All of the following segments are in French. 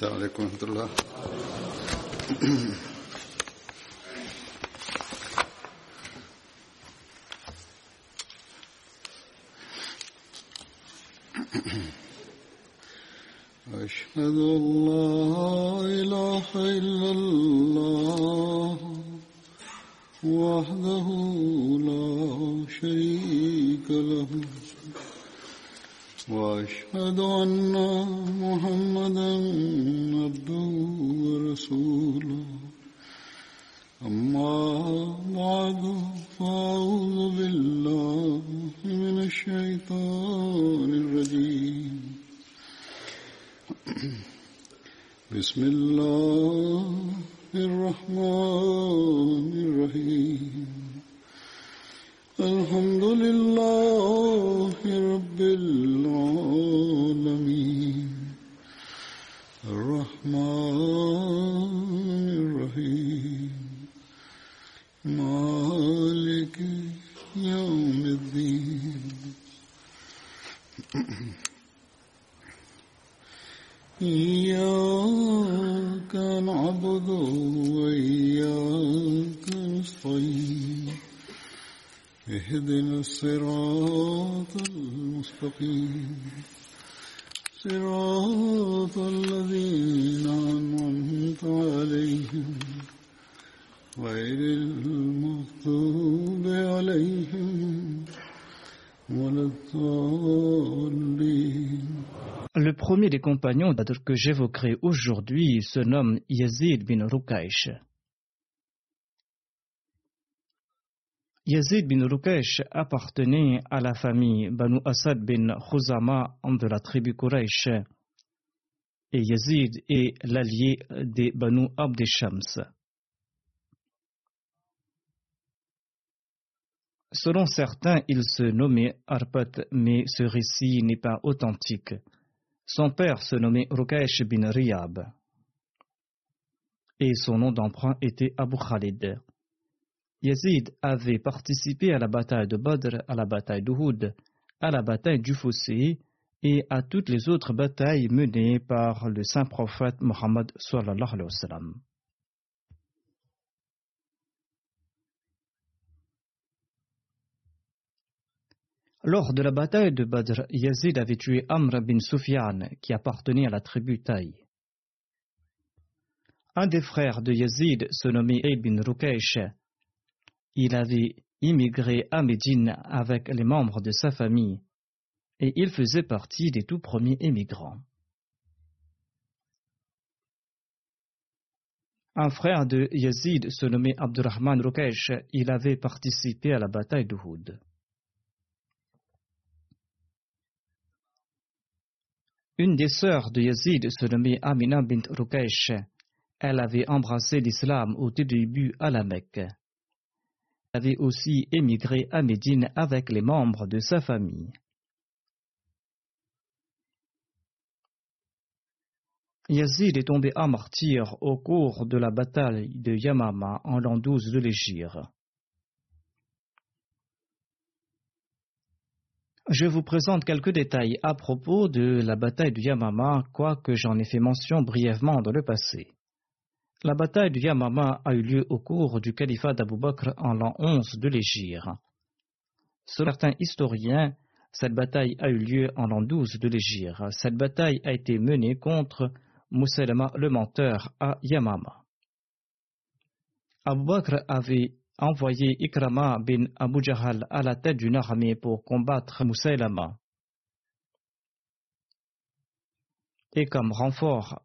Dale controlar. Le premier des compagnons que j'évoquerai aujourd'hui se nomme Yazid bin Rukaish. Yazid bin Rukaish appartenait à la famille Banu Asad bin Khuzama de la tribu Quraysh et Yazid est l'allié des Banu Abd Shams. Selon certains, il se nommait Arpat, mais ce récit n'est pas authentique. Son père se nommait Rukaish bin Riyab et son nom d'emprunt était Abu Khalid. Yazid avait participé à la bataille de Badr, à la bataille d'Uhud, à la bataille du Fossé et à toutes les autres batailles menées par le saint prophète Mohammed sallallahu alayhi wa sallam. Lors de la bataille de Badr, Yazid avait tué Amr bin Sufyan, qui appartenait à la tribu Taï. Un des frères de Yazid se nommait Eid bin Rukaish. Il avait immigré à Médine avec les membres de sa famille et il faisait partie des tout premiers émigrants. Un frère de Yazid se nommait Abdurrahman Rukaish. Il avait participé à la bataille d'Uhud. Une des sœurs de Yazid se nommait Amina bint Rukaish. Elle avait embrassé l'islam au début à la Mecque. Elle avait aussi émigré à Médine avec les membres de sa famille. Yazid est tombé à martyr au cours de la bataille de Yamama en l'an 12 de l'Égypte. Je vous présente quelques détails à propos de la bataille du Yamama, quoique j'en ai fait mention brièvement dans le passé. La bataille du Yamama a eu lieu au cours du califat d'Abu Bakr en l'an 11 de l'Égypte. Selon certains historiens, cette bataille a eu lieu en l'an 12 de l'Égypte. Cette bataille a été menée contre Mousselma le menteur à Yamama. Abu Bakr avait envoyé Ikrama bin Abu Jahal à la tête d'une armée pour combattre Moussailama. Et comme renfort,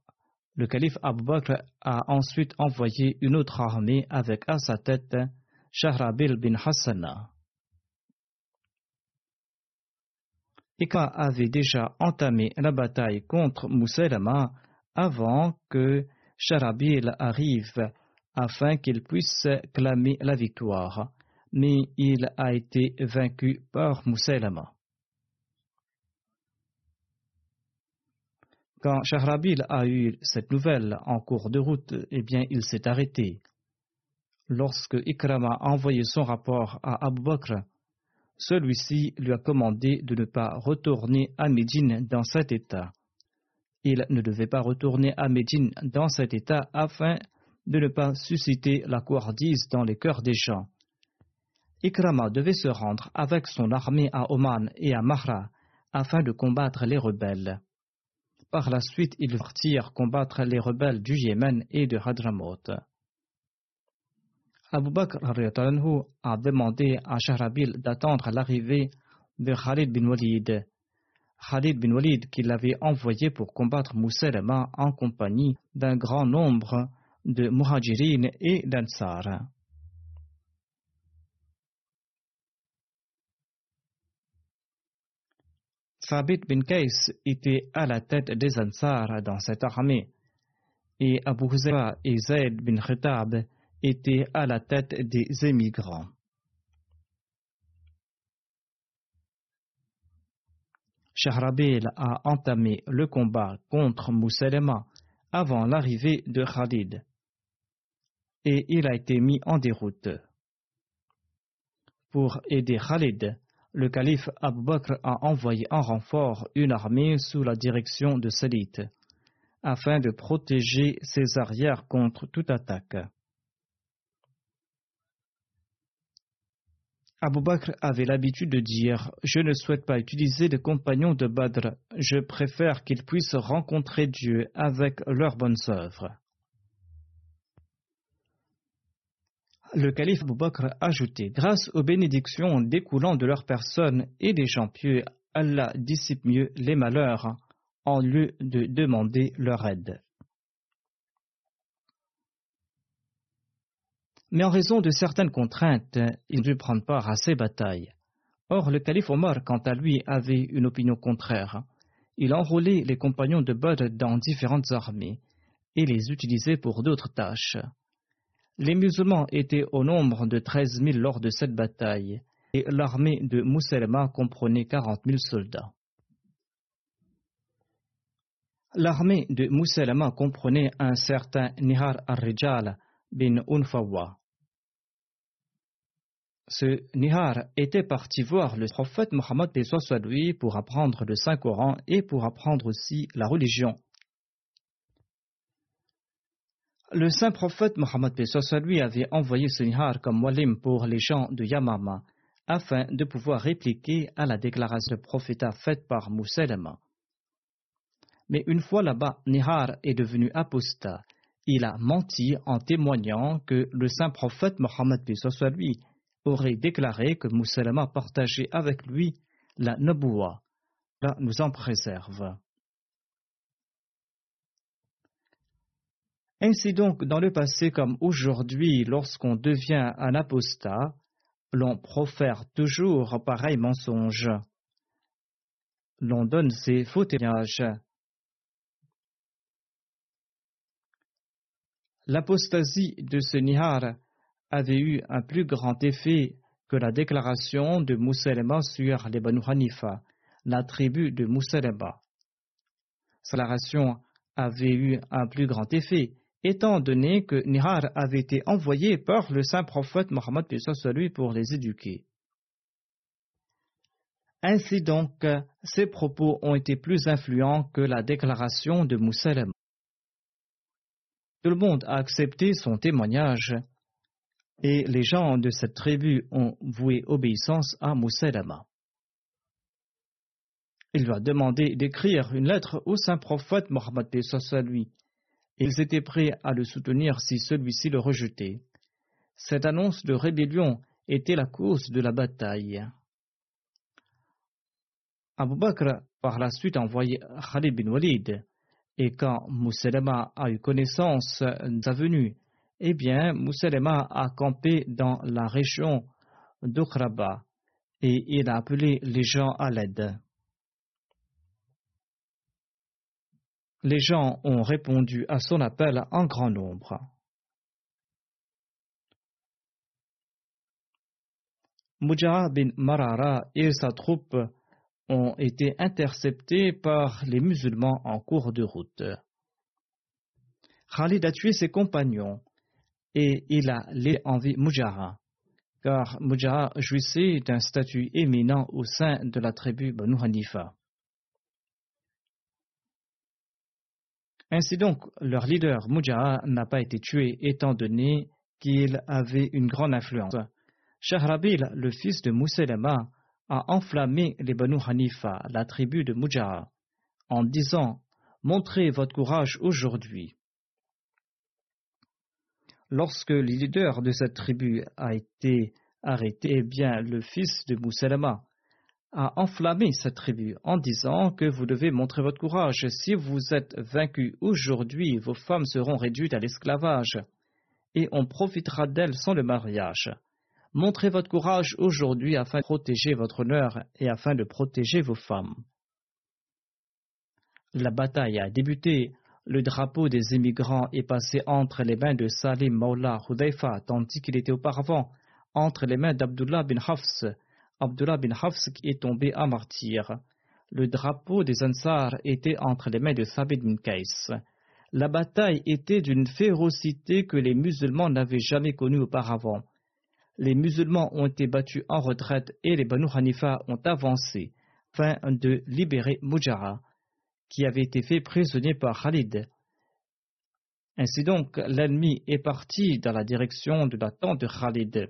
le calife Abu Bakr a ensuite envoyé une autre armée avec à sa tête Shahrabil bin Hassana. Ikrama avait déjà entamé la bataille contre Moussailama avant que Shahrabil arrive afin qu'il puisse clamer la victoire, mais il a été vaincu par Moussailama. Quand Shahrabil a eu cette nouvelle en cours de route, eh bien, il s'est arrêté. Lorsque Ikrama a envoyé son rapport à Abu Bakr, celui-ci lui a commandé de ne pas retourner à Médine dans cet état. Il ne devait pas retourner à Médine dans cet état afin de ne pas susciter la couardise dans les cœurs des gens. Ikrama devait se rendre avec son armée à Oman et à Mahra afin de combattre les rebelles. Par la suite, ils partirent combattre les rebelles du Yémen et de Hadramaut. Abu Bakr a demandé à Shahrabil d'attendre l'arrivée de Khalid bin Walid. Khalid bin Walid qui l'avait envoyé pour combattre Mousselma en compagnie d'un grand nombre de Muhajirin et d'Ansar. Thabit bin Qais était à la tête des Ansar dans cette armée, et Abu Huzaifa et Zayd bin Khitab étaient à la tête des émigrants. Shahrabil a entamé le combat contre Mousselema avant l'arrivée de Khalid, et il a été mis en déroute. Pour aider Khalid, le calife Abu Bakr a envoyé en renfort une armée sous la direction de Salid, afin de protéger ses arrières contre toute attaque. Abu Bakr avait l'habitude de dire Je ne souhaite pas utiliser les compagnons de Badr, je préfère qu'ils puissent rencontrer Dieu avec leurs bonnes œuvres. Le calife Abu Bakr ajoutait Grâce aux bénédictions découlant de leur personne et des gens pieux, Allah dissipe mieux les malheurs en lieu de demander leur aide. Mais en raison de certaines contraintes, il dut prendre part à ces batailles. Or, le calife Omar, quant à lui, avait une opinion contraire. Il enrôlait les compagnons de Badr dans différentes armées et les utilisait pour d'autres tâches. Les musulmans étaient au nombre de 13 000 lors de cette bataille, et l'armée de Mousselma comprenait 40 000 soldats. L'armée de Mousselma comprenait un certain Nihar al-Rijal bin Unfawa. Ce Nihar était parti voir le prophète Mohammed pour apprendre le Saint-Coran et pour apprendre aussi la religion le saint prophète Mohammed lui avait envoyé ce Nihar comme walim pour les gens de Yamama afin de pouvoir répliquer à la déclaration de prophète faite par Mousselma. Mais une fois là-bas, Nihar est devenu apostat. Il a menti en témoignant que le saint prophète Mohammed lui aurait déclaré que Mousselma partageait avec lui la Naboua. Là nous en préserve. Ainsi donc, dans le passé comme aujourd'hui, lorsqu'on devient un apostat, l'on profère toujours pareil mensonge. L'on donne ses faux témoignages. L'apostasie de ce Nihar avait eu un plus grand effet que la déclaration de Mousselema sur les Banu Hanifa, la tribu de Mousselema. Sa déclaration avait eu un plus grand effet étant donné que Nihar avait été envoyé par le saint prophète Mohammed pour les éduquer. Ainsi donc, ces propos ont été plus influents que la déclaration de Moussalem. Tout le monde a accepté son témoignage et les gens de cette tribu ont voué obéissance à Moussalama. Il lui a demandé d'écrire une lettre au saint prophète Mohammed lui ils étaient prêts à le soutenir si celui-ci le rejetait. Cette annonce de rébellion était la cause de la bataille. Abu Bakr par la suite envoyé Khalid bin Walid, et quand Mousselema a eu connaissance de sa venue, eh bien, Mousselema a campé dans la région d'Okraba et il a appelé les gens à l'aide. Les gens ont répondu à son appel en grand nombre. Mujah bin Marara et sa troupe ont été interceptés par les musulmans en cours de route. Khalid a tué ses compagnons et il a les envie Mujahra, car Mujahra jouissait d'un statut éminent au sein de la tribu Banu Hanifa. Ainsi donc, leur leader Mujaha n'a pas été tué étant donné qu'il avait une grande influence. Shahrabil, le fils de Mousselema, a enflammé les Banu Hanifa, la tribu de Mujaha, en disant Montrez votre courage aujourd'hui. Lorsque le leader de cette tribu a été arrêté, eh bien, le fils de Mousselema a enflammé cette tribu en disant que vous devez montrer votre courage. Si vous êtes vaincu aujourd'hui, vos femmes seront réduites à l'esclavage et on profitera d'elles sans le mariage. Montrez votre courage aujourd'hui afin de protéger votre honneur et afin de protéger vos femmes. La bataille a débuté. Le drapeau des émigrants est passé entre les mains de Salim Maula Hudayfa, tandis qu'il était auparavant entre les mains d'Abdullah bin Hafs. Abdullah bin Hafs est tombé à martyr. Le drapeau des Ansar était entre les mains de Thabit bin Kais. La bataille était d'une férocité que les musulmans n'avaient jamais connue auparavant les musulmans ont été battus en retraite et les Banu Hanifa ont avancé afin de libérer Mujara, qui avait été fait prisonnier par Khalid. Ainsi donc, l'ennemi est parti dans la direction de la tente de Khalid.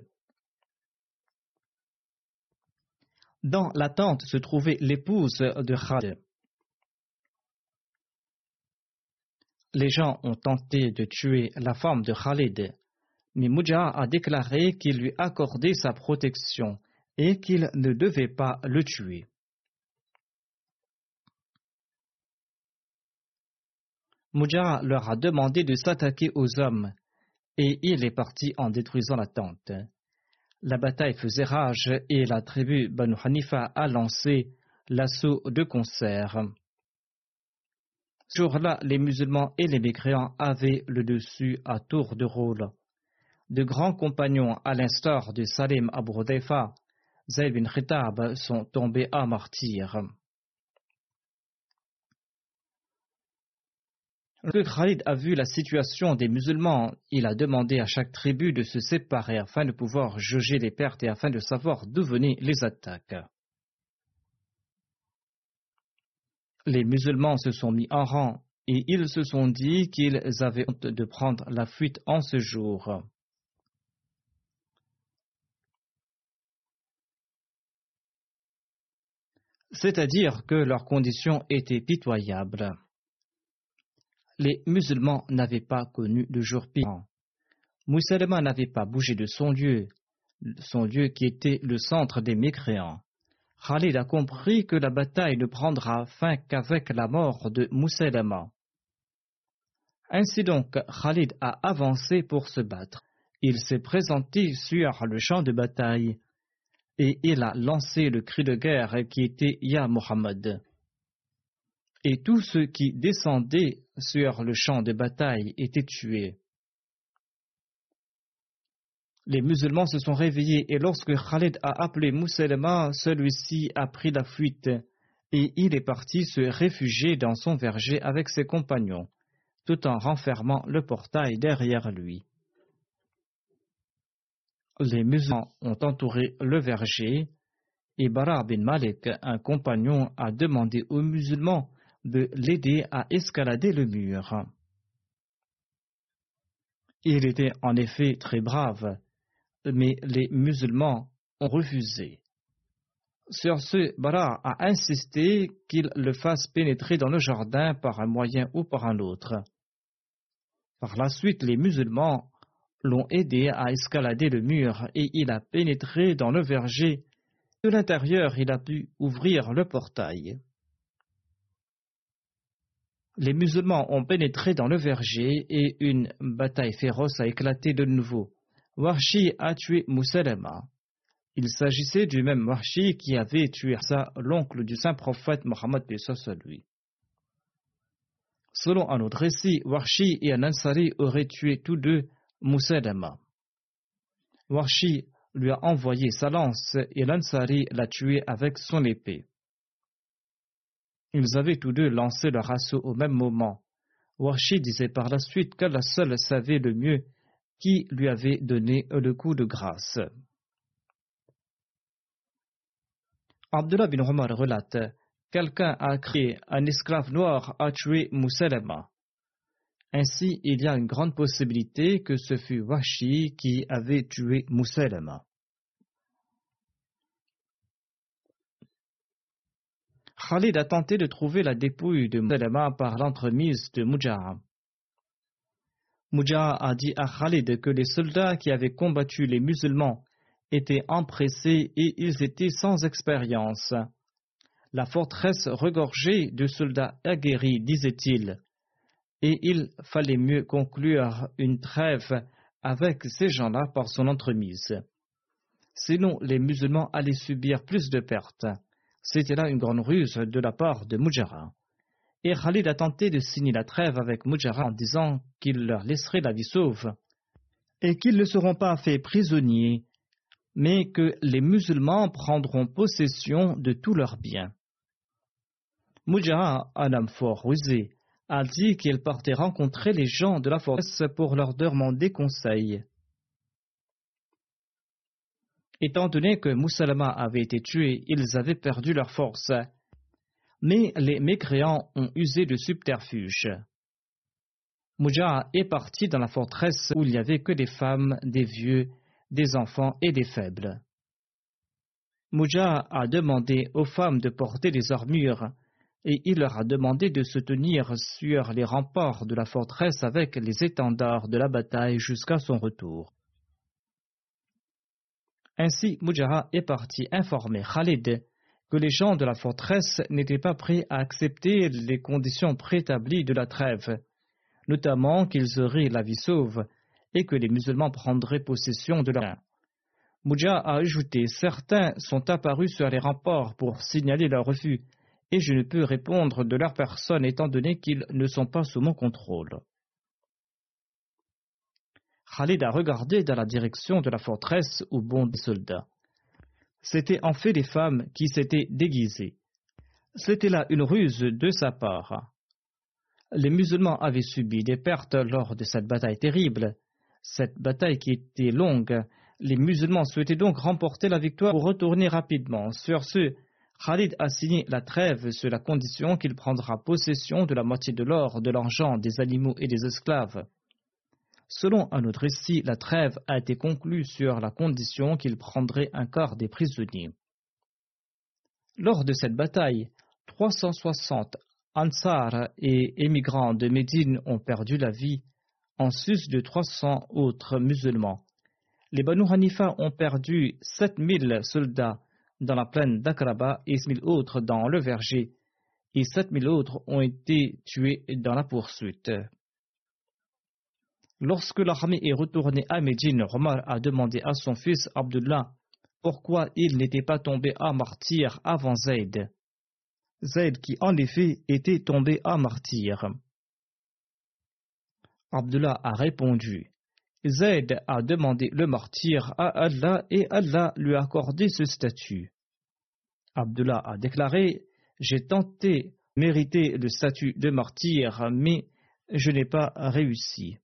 Dans la tente se trouvait l'épouse de Khalid. Les gens ont tenté de tuer la femme de Khalid mais Mujah a déclaré qu'il lui accordait sa protection et qu'il ne devait pas le tuer. Mujah leur a demandé de s'attaquer aux hommes et il est parti en détruisant la tente. La bataille faisait rage et la tribu Banu Hanifa a lancé l'assaut de concert. Ce jour-là, les musulmans et les mécréants avaient le dessus à tour de rôle de grands compagnons à l'instar de Salim Abu Zayd bin Khitab sont tombés à martyr. Lorsque Khalid a vu la situation des musulmans, il a demandé à chaque tribu de se séparer afin de pouvoir juger les pertes et afin de savoir d'où venaient les attaques. Les musulmans se sont mis en rang et ils se sont dit qu'ils avaient honte de prendre la fuite en ce jour. c'est-à-dire que leurs conditions étaient pitoyables. Les musulmans n'avaient pas connu de jour pire. Moussalema n'avait pas bougé de son lieu, son lieu qui était le centre des mécréants. Khalid a compris que la bataille ne prendra fin qu'avec la mort de Moussalema. Ainsi donc, Khalid a avancé pour se battre. Il s'est présenté sur le champ de bataille et il a lancé le cri de guerre qui était Ya Muhammad. Et tous ceux qui descendaient sur le champ de bataille étaient tués. Les musulmans se sont réveillés et lorsque Khalid a appelé Mousselma, celui-ci a pris la fuite et il est parti se réfugier dans son verger avec ses compagnons, tout en renfermant le portail derrière lui les musulmans ont entouré le verger et Bara bin Malik, un compagnon, a demandé aux musulmans de l'aider à escalader le mur. Il était en effet très brave, mais les musulmans ont refusé. Sur ce, Bara a insisté qu'il le fasse pénétrer dans le jardin par un moyen ou par un autre. Par la suite, les musulmans l'ont aidé à escalader le mur et il a pénétré dans le verger. De l'intérieur, il a pu ouvrir le portail. Les musulmans ont pénétré dans le verger et une bataille féroce a éclaté de nouveau. Warshi a tué Moussalema. Il s'agissait du même Warshi qui avait tué l'oncle du saint prophète Mohammed lui. Selon un autre récit, Warshi et un Ansari auraient tué tous deux Moussadama. Warshi lui a envoyé sa lance et l'Ansari l'a tué avec son épée. Ils avaient tous deux lancé leur assaut au même moment. Warshi disait par la suite qu'Allah seul savait le mieux qui lui avait donné le coup de grâce. Abdullah bin Omar relate Quelqu'un a crié Un esclave noir a tué Moussalama. Ainsi, il y a une grande possibilité que ce fut Washi qui avait tué Mousselma. Khalid a tenté de trouver la dépouille de Mousselma par l'entremise de Mujaha. Mujaha a dit à Khalid que les soldats qui avaient combattu les musulmans étaient empressés et ils étaient sans expérience. La forteresse regorgeait de soldats aguerris, disait-il, et il fallait mieux conclure une trêve avec ces gens-là par son entremise. Sinon, les musulmans allaient subir plus de pertes. C'était là une grande ruse de la part de Mujara. Et Khalid a tenté de signer la trêve avec Mujara en disant qu'il leur laisserait la vie sauve et qu'ils ne seront pas faits prisonniers, mais que les musulmans prendront possession de tous leurs biens. Mujara, un homme fort rusé, a dit qu'il partait rencontrer les gens de la forteresse pour leur demander conseil. Étant donné que Moussalama avait été tué, ils avaient perdu leur force. Mais les mécréants ont usé de subterfuge. Mujah est parti dans la forteresse où il n'y avait que des femmes, des vieux, des enfants et des faibles. Mujah a demandé aux femmes de porter des armures et il leur a demandé de se tenir sur les remparts de la forteresse avec les étendards de la bataille jusqu'à son retour. Ainsi, Mujara est parti informer Khalid que les gens de la forteresse n'étaient pas prêts à accepter les conditions préétablies de la trêve, notamment qu'ils auraient la vie sauve et que les musulmans prendraient possession de leur Mujah a ajouté Certains sont apparus sur les remparts pour signaler leur refus, et je ne peux répondre de leur personne étant donné qu'ils ne sont pas sous mon contrôle. Khalid a regardé dans la direction de la forteresse où bondent des soldats. C'étaient en fait des femmes qui s'étaient déguisées. C'était là une ruse de sa part. Les musulmans avaient subi des pertes lors de cette bataille terrible. Cette bataille qui était longue, les musulmans souhaitaient donc remporter la victoire pour retourner rapidement. Sur ce, Khalid a signé la trêve sur la condition qu'il prendra possession de la moitié de l'or, de l'argent, des animaux et des esclaves. Selon un autre récit, la trêve a été conclue sur la condition qu'il prendrait un quart des prisonniers. Lors de cette bataille, 360 Ansar et émigrants de Médine ont perdu la vie, en sus de 300 autres musulmans. Les Banu Hanifa ont perdu 7000 soldats dans la plaine d'Akraba et 1000 autres dans le verger, et 7000 autres ont été tués dans la poursuite. Lorsque l'armée est retournée à Médine, Omar a demandé à son fils Abdullah pourquoi il n'était pas tombé à martyr avant Zayd. Zayd qui en effet était tombé à martyr. Abdullah a répondu Zayd a demandé le martyr à Allah et Allah lui a accordé ce statut. Abdullah a déclaré J'ai tenté mériter le statut de martyr, mais je n'ai pas réussi.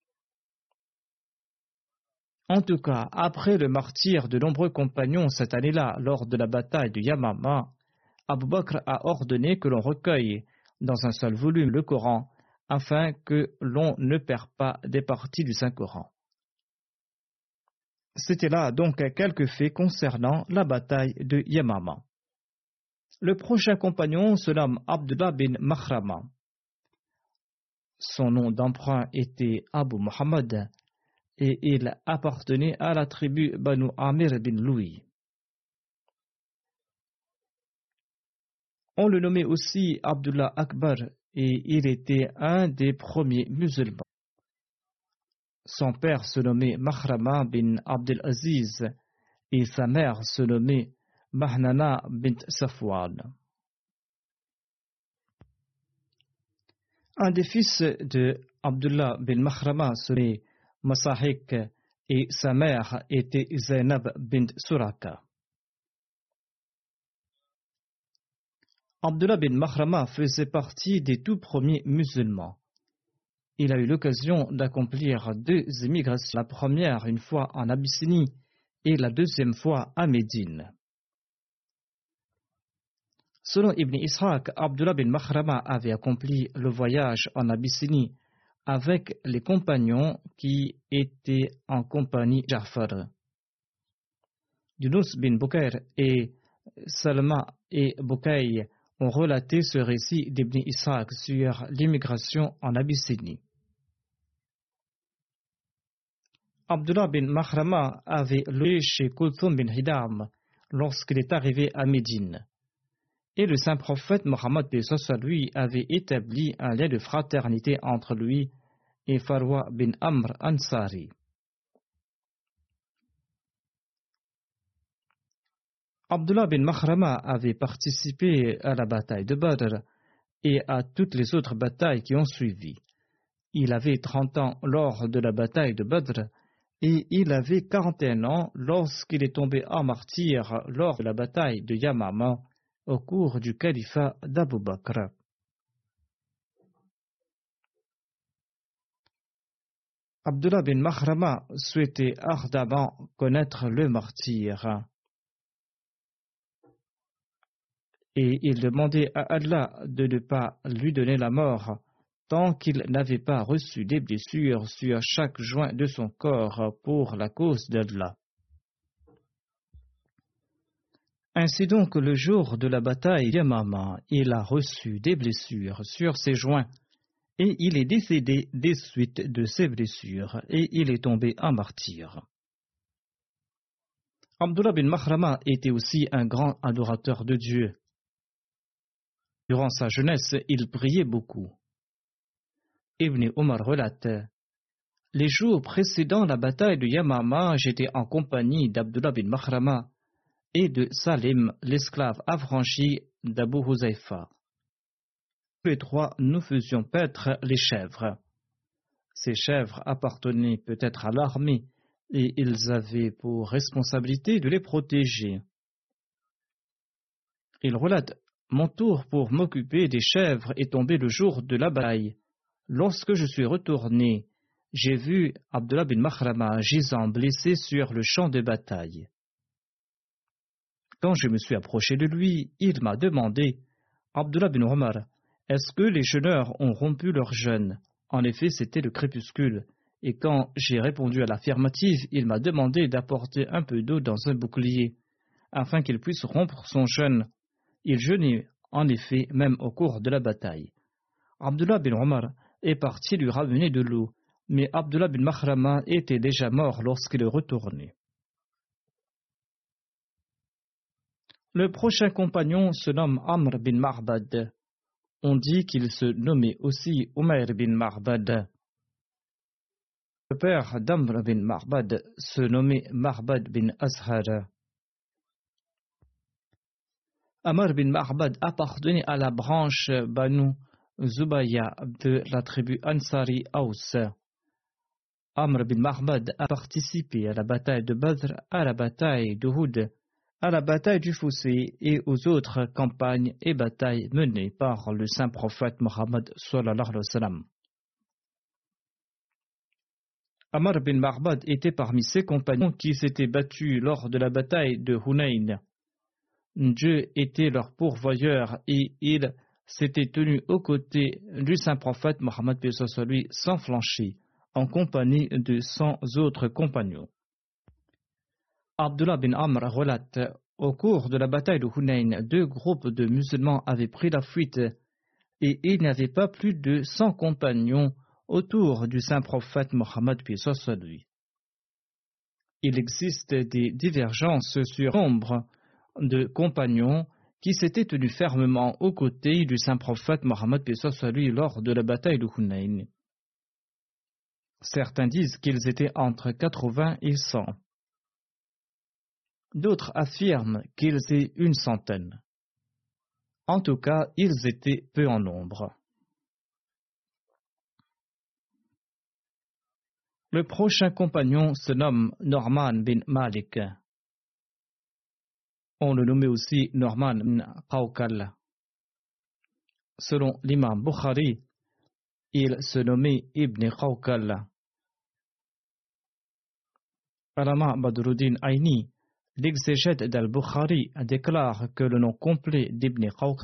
En tout cas, après le martyr de nombreux compagnons cette année-là, lors de la bataille de Yamama, Abu Bakr a ordonné que l'on recueille dans un seul volume le Coran, afin que l'on ne perd pas des parties du Saint-Coran. C'était là donc quelques faits concernant la bataille de Yamama. Le prochain compagnon se nomme Abdullah bin Mahrama. Son nom d'emprunt était Abu Muhammad et il appartenait à la tribu Banu Amir bin Louis. On le nommait aussi Abdullah Akbar et il était un des premiers musulmans. Son père se nommait Mahrama bin Abdel Aziz et sa mère se nommait Mahnana bint Safwan. Un des fils de Abdullah bin Mahrama serait Masahik et sa mère était Zainab bint Suraka. Abdullah bin Mahrama faisait partie des tout premiers musulmans. Il a eu l'occasion d'accomplir deux émigrations, la première une fois en Abyssinie et la deuxième fois à Médine. Selon Ibn Ishaq, Abdullah bin Mahrama avait accompli le voyage en Abyssinie avec les compagnons qui étaient en compagnie Jafar. Yunus bin Bukair et Salma et Bukaï ont relaté ce récit d'Ibn Ishaq sur l'immigration en Abyssinie. Abdullah bin Mahrama avait loué chez Kulthum bin Hidam lorsqu'il est arrivé à Médine. Et le saint prophète Mohammed lui avait établi un lien de fraternité entre lui et Farwa bin Amr Ansari. Abdullah bin Mahrama avait participé à la bataille de Badr et à toutes les autres batailles qui ont suivi. Il avait 30 ans lors de la bataille de Badr et il avait 41 ans lorsqu'il est tombé en martyr lors de la bataille de Yamama au cours du califat d'Abu Bakr. Abdullah bin Mahrama souhaitait ardemment connaître le martyr. Et il demandait à Allah de ne pas lui donner la mort tant qu'il n'avait pas reçu des blessures sur chaque joint de son corps pour la cause d'Allah. Ainsi donc, le jour de la bataille Yamama, il a reçu des blessures sur ses joints et il est décédé des suites de ses blessures et il est tombé en martyr. Abdullah bin Mahrama était aussi un grand adorateur de Dieu. Durant sa jeunesse, il priait beaucoup. Ibn Omar relate Les jours précédant la bataille de Yamama, j'étais en compagnie d'Abdullah bin Mahrama et de Salim, l'esclave affranchi d'Abu Huzaifa. Les trois, nous faisions paître les chèvres. Ces chèvres appartenaient peut-être à l'armée et ils avaient pour responsabilité de les protéger. Il relate Mon tour pour m'occuper des chèvres est tombé le jour de la bataille. Lorsque je suis retourné, j'ai vu Abdullah bin Mahrama gisant blessé sur le champ de bataille. Quand je me suis approché de lui, il m'a demandé Abdullah bin Omar, est-ce que les jeûneurs ont rompu leur jeûne En effet, c'était le crépuscule. Et quand j'ai répondu à l'affirmative, il m'a demandé d'apporter un peu d'eau dans un bouclier, afin qu'il puisse rompre son jeûne. Il jeûnait, en effet, même au cours de la bataille. Abdullah bin Omar est parti lui ramener de l'eau, mais Abdullah bin Mahrama était déjà mort lorsqu'il est retourné. Le prochain compagnon se nomme Amr bin Marbad. On dit qu'il se nommait aussi Umair bin Marbad. Le père d'Amr bin Marbad se nommait Marbad bin Azhar. Amr bin Marbad appartenait à la branche Banu Zubaya de la tribu Ansari Aus. Amr bin Marbad a participé à la bataille de Badr, à la bataille de Houd à la bataille du Fossé et aux autres campagnes et batailles menées par le saint prophète Mohammed Amr bin Marbad était parmi ses compagnons qui s'étaient battus lors de la bataille de Hunayn. Dieu était leur pourvoyeur et il s'était tenu aux côtés du saint prophète Mohammed lui sans flancher, en compagnie de cent autres compagnons. Abdullah bin Amr relate Au cours de la bataille de Hunayn, deux groupes de musulmans avaient pris la fuite et il n'y avait pas plus de cent compagnons autour du saint prophète Mohammed lui. Il existe des divergences sur nombre de compagnons qui s'étaient tenus fermement aux côtés du saint prophète Mohammed lui lors de la bataille de Hunayn. Certains disent qu'ils étaient entre 80 et 100. D'autres affirment qu'ils étaient une centaine. En tout cas, ils étaient peu en nombre. Le prochain compagnon se nomme Norman bin Malik. On le nommait aussi Norman bin. Selon l'imam Bukhari, il se nommait Ibn Qawqal. Alama Badruddin Aini L'exégète d'Al-Bukhari déclare que le nom complet d'Ibn Qawq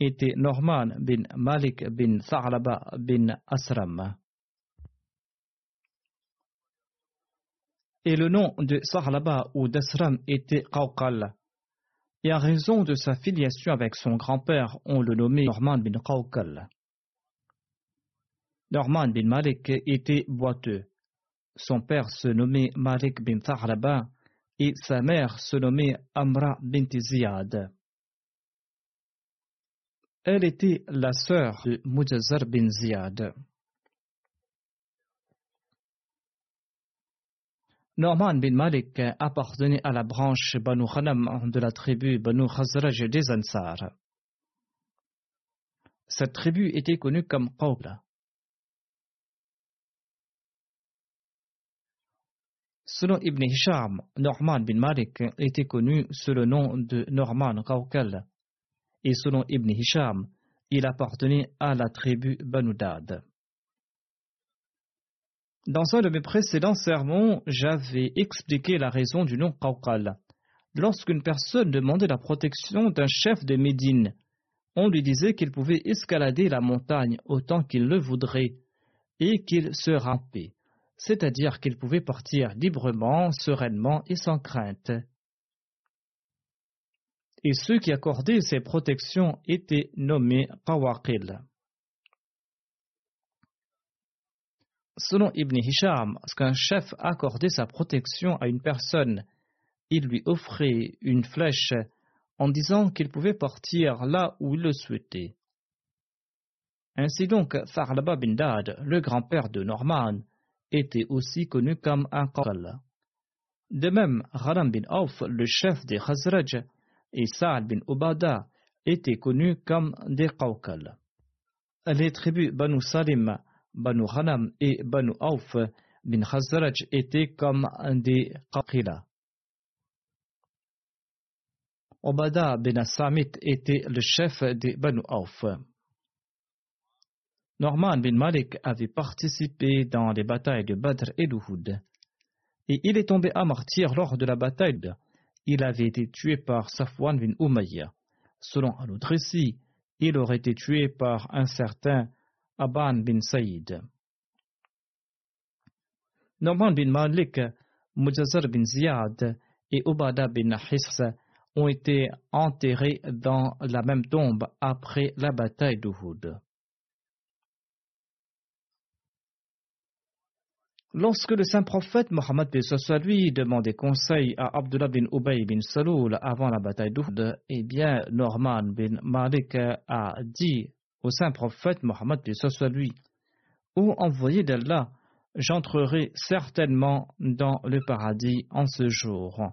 était Norman bin Malik bin Sa'laba bin Asram. Et le nom de Sa'laba ou d'Asram était Qawqal. Et en raison de sa filiation avec son grand-père, on le nommait Norman bin Qawqal. Norman bin Malik était boiteux. Son père se nommait Malik bin Sa'laba et sa mère se nommait Amra bin Ziyad. Elle était la sœur de Mujazar bin Ziyad. Norman bin Malik appartenait à la branche Banu Khanam de la tribu Banu Khazraj des Ansar. Cette tribu était connue comme Qawla. Selon Ibn Hisham, Norman bin Malik était connu sous le nom de Norman Qawkal. Et selon Ibn Hisham, il appartenait à la tribu Banu Dad. Dans un de mes précédents sermons, j'avais expliqué la raison du nom Qawqal. Lorsqu'une personne demandait la protection d'un chef de Médine, on lui disait qu'il pouvait escalader la montagne autant qu'il le voudrait et qu'il se rampait, c'est-à-dire qu'il pouvait partir librement, sereinement et sans crainte. Et ceux qui accordaient ces protections étaient nommés Qawaqil. Selon Ibn Hisham, lorsqu'un chef accordait sa protection à une personne, il lui offrait une flèche en disant qu'il pouvait partir là où il le souhaitait. Ainsi donc, Farlaba bin Dad, le grand-père de Norman, était aussi connu comme un Qal. De même, Haram bin Auf, le chef des Khazraj, et Sa'ad bin Ubada étaient connus comme des Qawqal. Les tribus Banu Salim Banu Hanam et Banu Auf bin Khazraj étaient comme des Qaqila. Obada bin Samit était le chef des Banu Auf. Norman bin Malik avait participé dans les batailles de Badr et d'Uhud. Et il est tombé à martyr lors de la bataille. Il avait été tué par Safwan bin Umayya. Selon un autre récit, il aurait été tué par un certain Aban bin Saïd. Norman bin Malik, Mujazar bin Ziyad et Ubada bin Hiss ont été enterrés dans la même tombe après la bataille d'Uhud. Lorsque le saint prophète Mohammed lui demandait conseil à Abdullah bin Ubay bin Saloul avant la bataille d'Uhud, eh bien Norman bin Malik a dit au saint prophète Mohammed lui, Ô envoyé d'Allah, j'entrerai certainement dans le paradis en ce jour.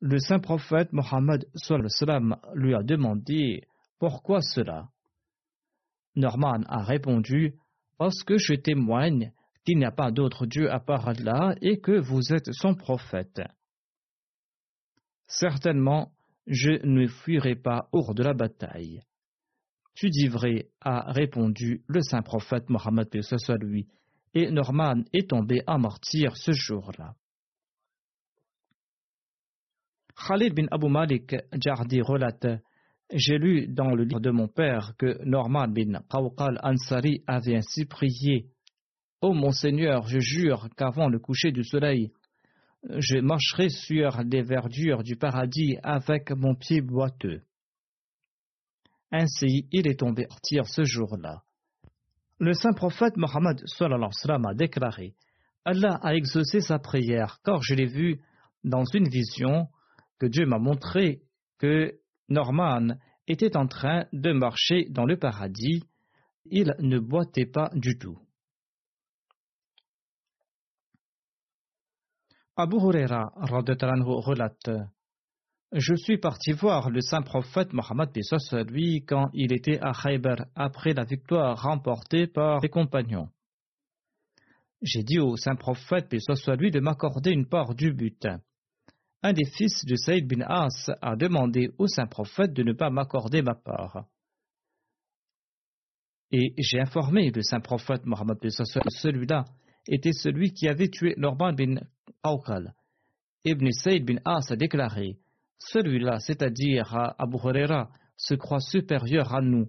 Le saint prophète Mohammed lui a demandé Pourquoi cela? Norman a répondu Parce que je témoigne qu'il n'y a pas d'autre Dieu à part Allah et que vous êtes son prophète. Certainement, je ne fuirai pas hors de la bataille. Tu dis vrai, a répondu le saint prophète Mohammed soit lui, et Norman est tombé à martyr ce jour-là. Khalid bin Abu Malik Jardi relate J'ai lu dans le livre de mon père que Norman bin Qawqal Ansari avait ainsi prié Ô mon Seigneur, je jure qu'avant le coucher du soleil, je marcherai sur les verdures du paradis avec mon pied boiteux. Ainsi, il est tombé tir ce jour-là. Le saint prophète Mohammed a déclaré Allah a exaucé sa prière, car je l'ai vu dans une vision que Dieu m'a montré que Norman était en train de marcher dans le paradis. Il ne boitait pas du tout. Abu Huraira relate je suis parti voir le saint prophète Mohammed lui quand il était à Khaybar après la victoire remportée par ses compagnons. J'ai dit au saint prophète lui de m'accorder une part du butin. Un des fils de Saïd bin As a demandé au saint prophète de ne pas m'accorder ma part. Et j'ai informé le saint prophète Mohammed celui-là était celui qui avait tué Norman bin Awqal. Ibn Saïd bin As a déclaré celui-là, c'est-à-dire Abu Huraira, se croit supérieur à nous.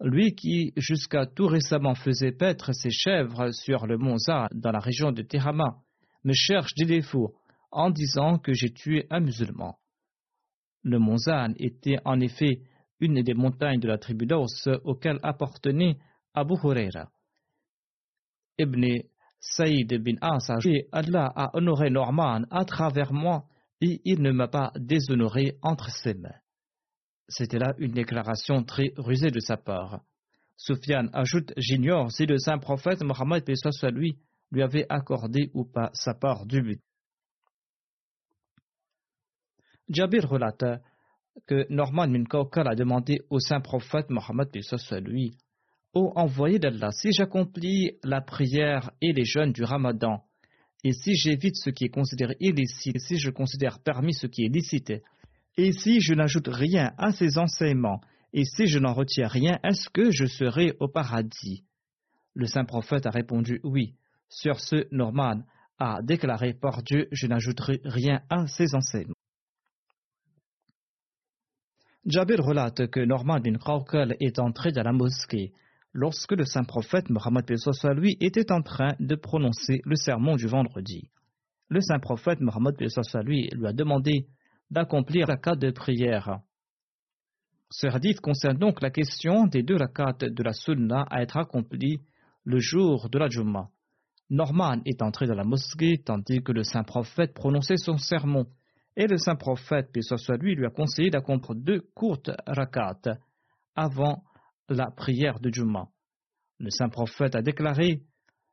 Lui qui, jusqu'à tout récemment, faisait paître ses chèvres sur le mont Za dans la région de Tehama, me cherche des défauts en disant que j'ai tué un musulman. Le Monzan était en effet une des montagnes de la tribu d'Aus auxquelles appartenait Abu Huraira. Ibn Saïd bin As a Allah a honoré Norman à travers moi et il ne m'a pas déshonoré entre ses mains. C'était là une déclaration très rusée de sa part. Soufiane ajoute J'ignore si le saint prophète Mohammed lui lui avait accordé ou pas sa part du but. Jabir relate que Norman bin a demandé au saint prophète Mohammed lui Ô envoyé d'Allah, si j'accomplis la prière et les jeûnes du ramadan, et si j'évite ce qui est considéré illicite, si je considère permis ce qui est licite, et si je n'ajoute rien à ces enseignements, et si je n'en retiens rien, est-ce que je serai au paradis? Le saint prophète a répondu oui. Sur ce, Norman a déclaré par Dieu, je n'ajouterai rien à ces enseignements. Jabir relate que Norman bin Kraukel est entré dans la mosquée lorsque le saint prophète Mohammed lui était en train de prononcer le sermon du vendredi. Le saint prophète Mohammed lui lui a demandé d'accomplir la carte de prière. Ce hadith concerne donc la question des deux rakats de la sunna à être accomplis le jour de la Jumma. Norman est entré dans la mosquée tandis que le saint prophète prononçait son sermon, et le saint prophète, puis soit lui, lui a conseillé d'accomplir deux courtes rakats avant la prière de Jumma. Le saint prophète a déclaré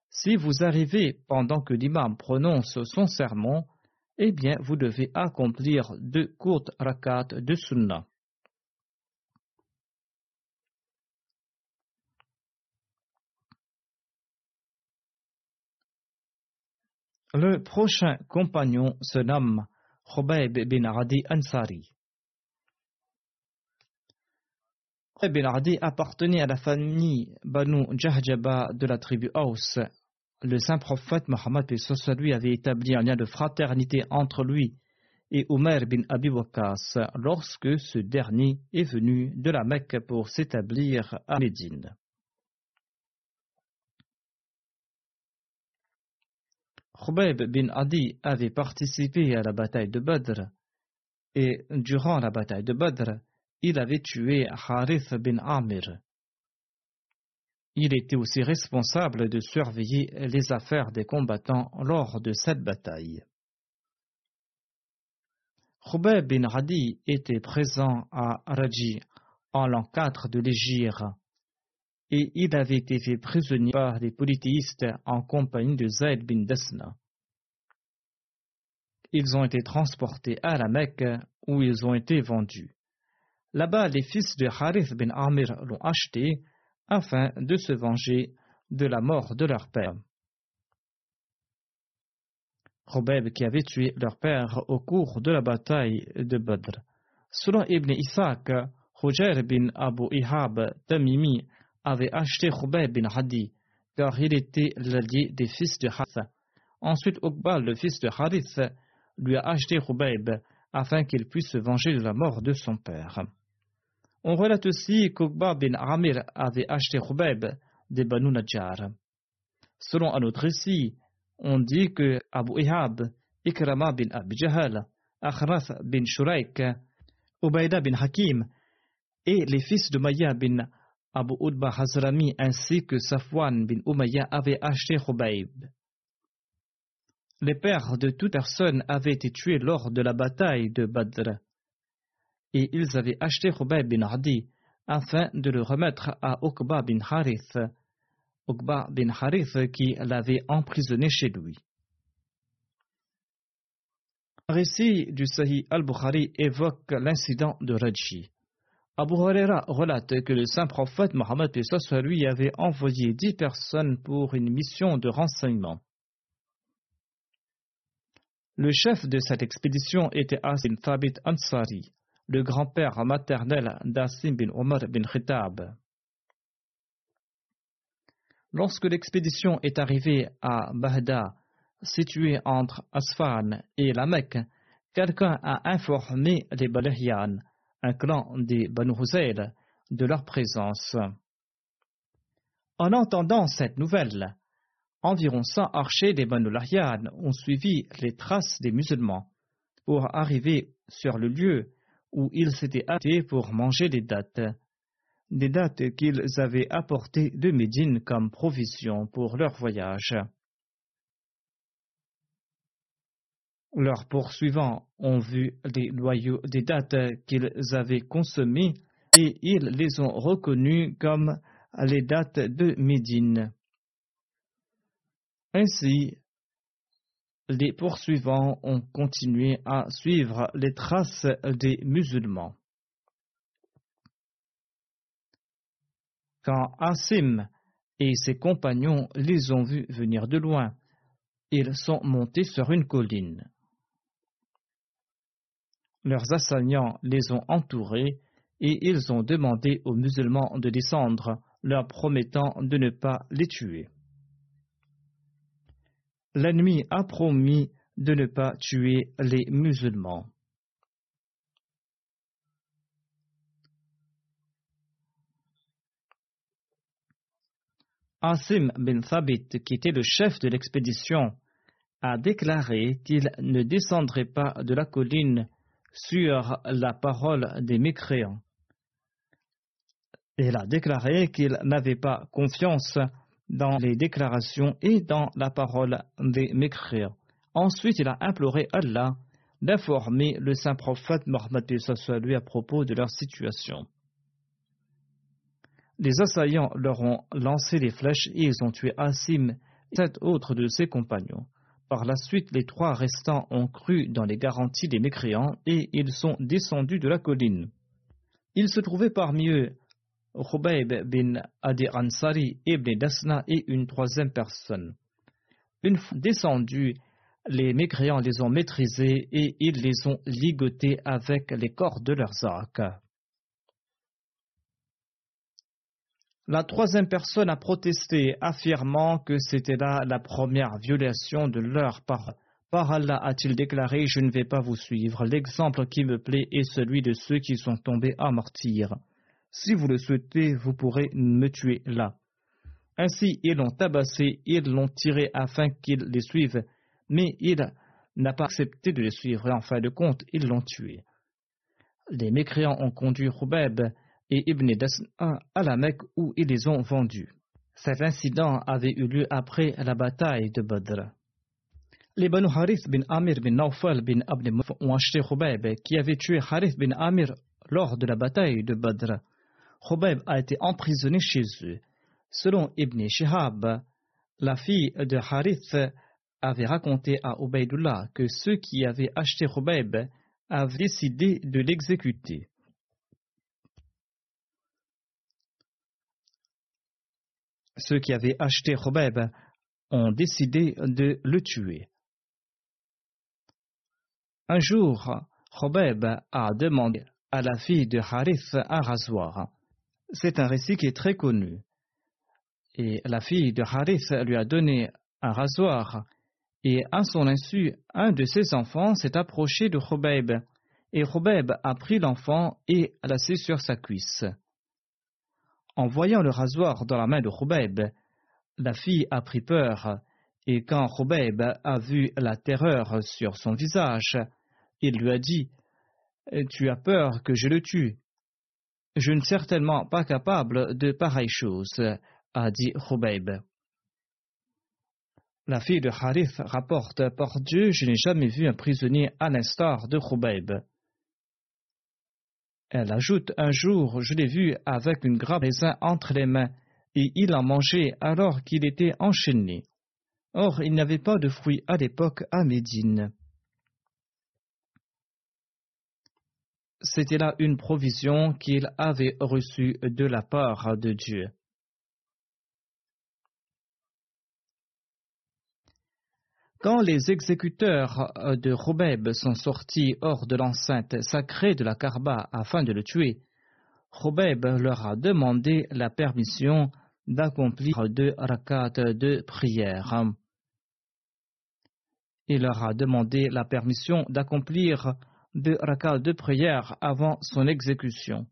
Si vous arrivez pendant que l'imam prononce son sermon, eh bien vous devez accomplir deux courtes rakats de sunnah. Le prochain compagnon se nomme Khubayb bin Adi Ansari. Bin Adi appartenait à la famille Banu Jahjaba de la tribu Aus. Le saint prophète Mohammed lui avait établi un lien de fraternité entre lui et Omer bin Abi Waqas lorsque ce dernier est venu de la Mecque pour s'établir à Médine. Khubayb bin Adi avait participé à la bataille de Badr et durant la bataille de Badr, il avait tué Harith bin Amir. Il était aussi responsable de surveiller les affaires des combattants lors de cette bataille. Khubayb bin Hadi était présent à Raji en l'an 4 de l'Égypte et il avait été fait prisonnier par des polythéistes en compagnie de Zayd bin Desna. Ils ont été transportés à la Mecque où ils ont été vendus. Là-bas, les fils de Harith bin Amir l'ont acheté afin de se venger de la mort de leur père. Khobeb qui avait tué leur père au cours de la bataille de Badr. Selon Ibn Ishaq, Hujair bin Abu Ihab Tamimi avait acheté Khobeb bin Hadi car il était l'allié des fils de Harith. Ensuite, Uqbal, le fils de Harith, lui a acheté Khobeb afin qu'il puisse se venger de la mort de son père. On relate aussi qu'Uqba bin Amir avait acheté Khubayb des Banu Najjar. Selon un autre récit, on dit que Abu Ihab, Ikrama bin Abi Jahal, bin Shuraik, Ubaida bin Hakim et les fils de Maya bin Abu Udba Hazrami ainsi que Safwan bin Umayya avaient acheté Khubayb. Les pères de toute personne avaient été tués lors de la bataille de Badr et ils avaient acheté Khubayb bin Adi afin de le remettre à Uqba bin Harith, Uqba bin Harith qui l'avait emprisonné chez lui. Un récit du Sahih al-Bukhari évoque l'incident de Raji. Abu Huraira relate que le saint prophète Mohammed lui avait envoyé dix personnes pour une mission de renseignement. Le chef de cette expédition était Asim Thabit Ansari le grand-père maternel d'Asim bin Omar bin Khitab. Lorsque l'expédition est arrivée à Bahda, située entre Asfan et la Mecque, quelqu'un a informé les Balihyan, un clan des Banu de leur présence. En entendant cette nouvelle, environ 100 archers des Banu ont suivi les traces des musulmans pour arriver sur le lieu où ils s'étaient hâtés pour manger des dates, des dates qu'ils avaient apportées de Médine comme provision pour leur voyage. Leurs poursuivants ont vu les noyaux des dates qu'ils avaient consommés et ils les ont reconnus comme les dates de Médine. Ainsi, les poursuivants ont continué à suivre les traces des musulmans. Quand Asim et ses compagnons les ont vus venir de loin, ils sont montés sur une colline. Leurs assaillants les ont entourés et ils ont demandé aux musulmans de descendre, leur promettant de ne pas les tuer l'ennemi a promis de ne pas tuer les musulmans. Asim bin Thabit, qui était le chef de l'expédition, a déclaré qu'il ne descendrait pas de la colline sur la parole des mécréants. Il a déclaré qu'il n'avait pas confiance dans les déclarations et dans la parole des mécréants. Ensuite, il a imploré Allah d'informer le saint prophète Mohammed lui à propos de leur situation. Les assaillants leur ont lancé des flèches et ils ont tué Asim et sept autres de ses compagnons. Par la suite, les trois restants ont cru dans les garanties des mécréants et ils sont descendus de la colline. Il se trouvait parmi eux Khubayb bin Adi Ansari, Ibn Dasna et une troisième personne. Une fois descendus, les mécréants les ont maîtrisés et ils les ont ligotés avec les corps de leurs arcs. La troisième personne a protesté, affirmant que c'était là la première violation de leur part. Par Allah a-t-il déclaré Je ne vais pas vous suivre. L'exemple qui me plaît est celui de ceux qui sont tombés à martyr. Si vous le souhaitez, vous pourrez me tuer là. Ainsi, ils l'ont tabassé, ils l'ont tiré afin qu'il les suive, mais il n'a pas accepté de les suivre et en fin de compte, ils l'ont tué. Les mécréants ont conduit Roubaib et Ibn Dasna à la Mecque où ils les ont vendus. Cet incident avait eu lieu après la bataille de Badr. Les Banu Harith bin Amir bin Naufal bin Abd ont acheté Roubaib qui avait tué Harith bin Amir lors de la bataille de Badr. Khubayb a été emprisonné chez eux. Selon Ibn Shihab, la fille de Harith avait raconté à Ubaydullah que ceux qui avaient acheté Khubayb avaient décidé de l'exécuter. Ceux qui avaient acheté Khubayb ont décidé de le tuer. Un jour, Khubayb a demandé à la fille de Harith un rasoir. C'est un récit qui est très connu. Et la fille de Harith lui a donné un rasoir, et à son insu, un de ses enfants s'est approché de Khubayb, et Khubayb a pris l'enfant et l'a sur sa cuisse. En voyant le rasoir dans la main de Khubayb, la fille a pris peur, et quand Khubayb a vu la terreur sur son visage, il lui a dit Tu as peur que je le tue je ne suis certainement pas capable de pareilles choses, a dit Khubayb. La fille de Harith rapporte Par Dieu, je n'ai jamais vu un prisonnier à l'instar de Khubayb. Elle ajoute Un jour, je l'ai vu avec une grappe raisin entre les mains, et il en mangeait alors qu'il était enchaîné. Or, il n'y avait pas de fruits à l'époque à Médine. C'était là une provision qu'il avait reçue de la part de Dieu. Quand les exécuteurs de Robeb sont sortis hors de l'enceinte sacrée de la Karba afin de le tuer, Robeb leur a demandé la permission d'accomplir deux rakats de prière. Il leur a demandé la permission d'accomplir de rakats de prière avant son exécution.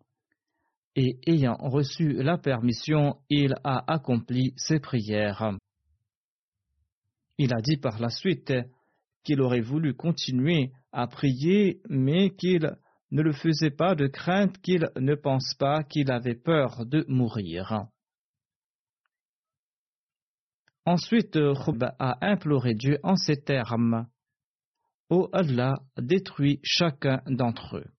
Et ayant reçu la permission, il a accompli ses prières. Il a dit par la suite qu'il aurait voulu continuer à prier, mais qu'il ne le faisait pas de crainte qu'il ne pense pas qu'il avait peur de mourir. Ensuite, Khub a imploré Dieu en ces termes Ô Allah, détruis chacun d'entre eux.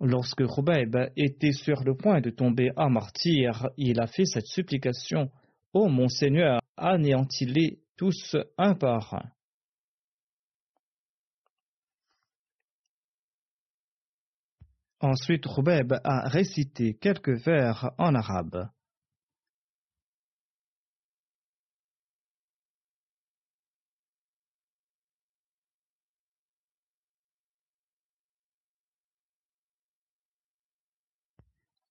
Lorsque Khubayb était sur le point de tomber en martyr, il a fait cette supplication Ô mon Seigneur, anéantis-les tous un par un. Ensuite, Khubayb a récité quelques vers en arabe.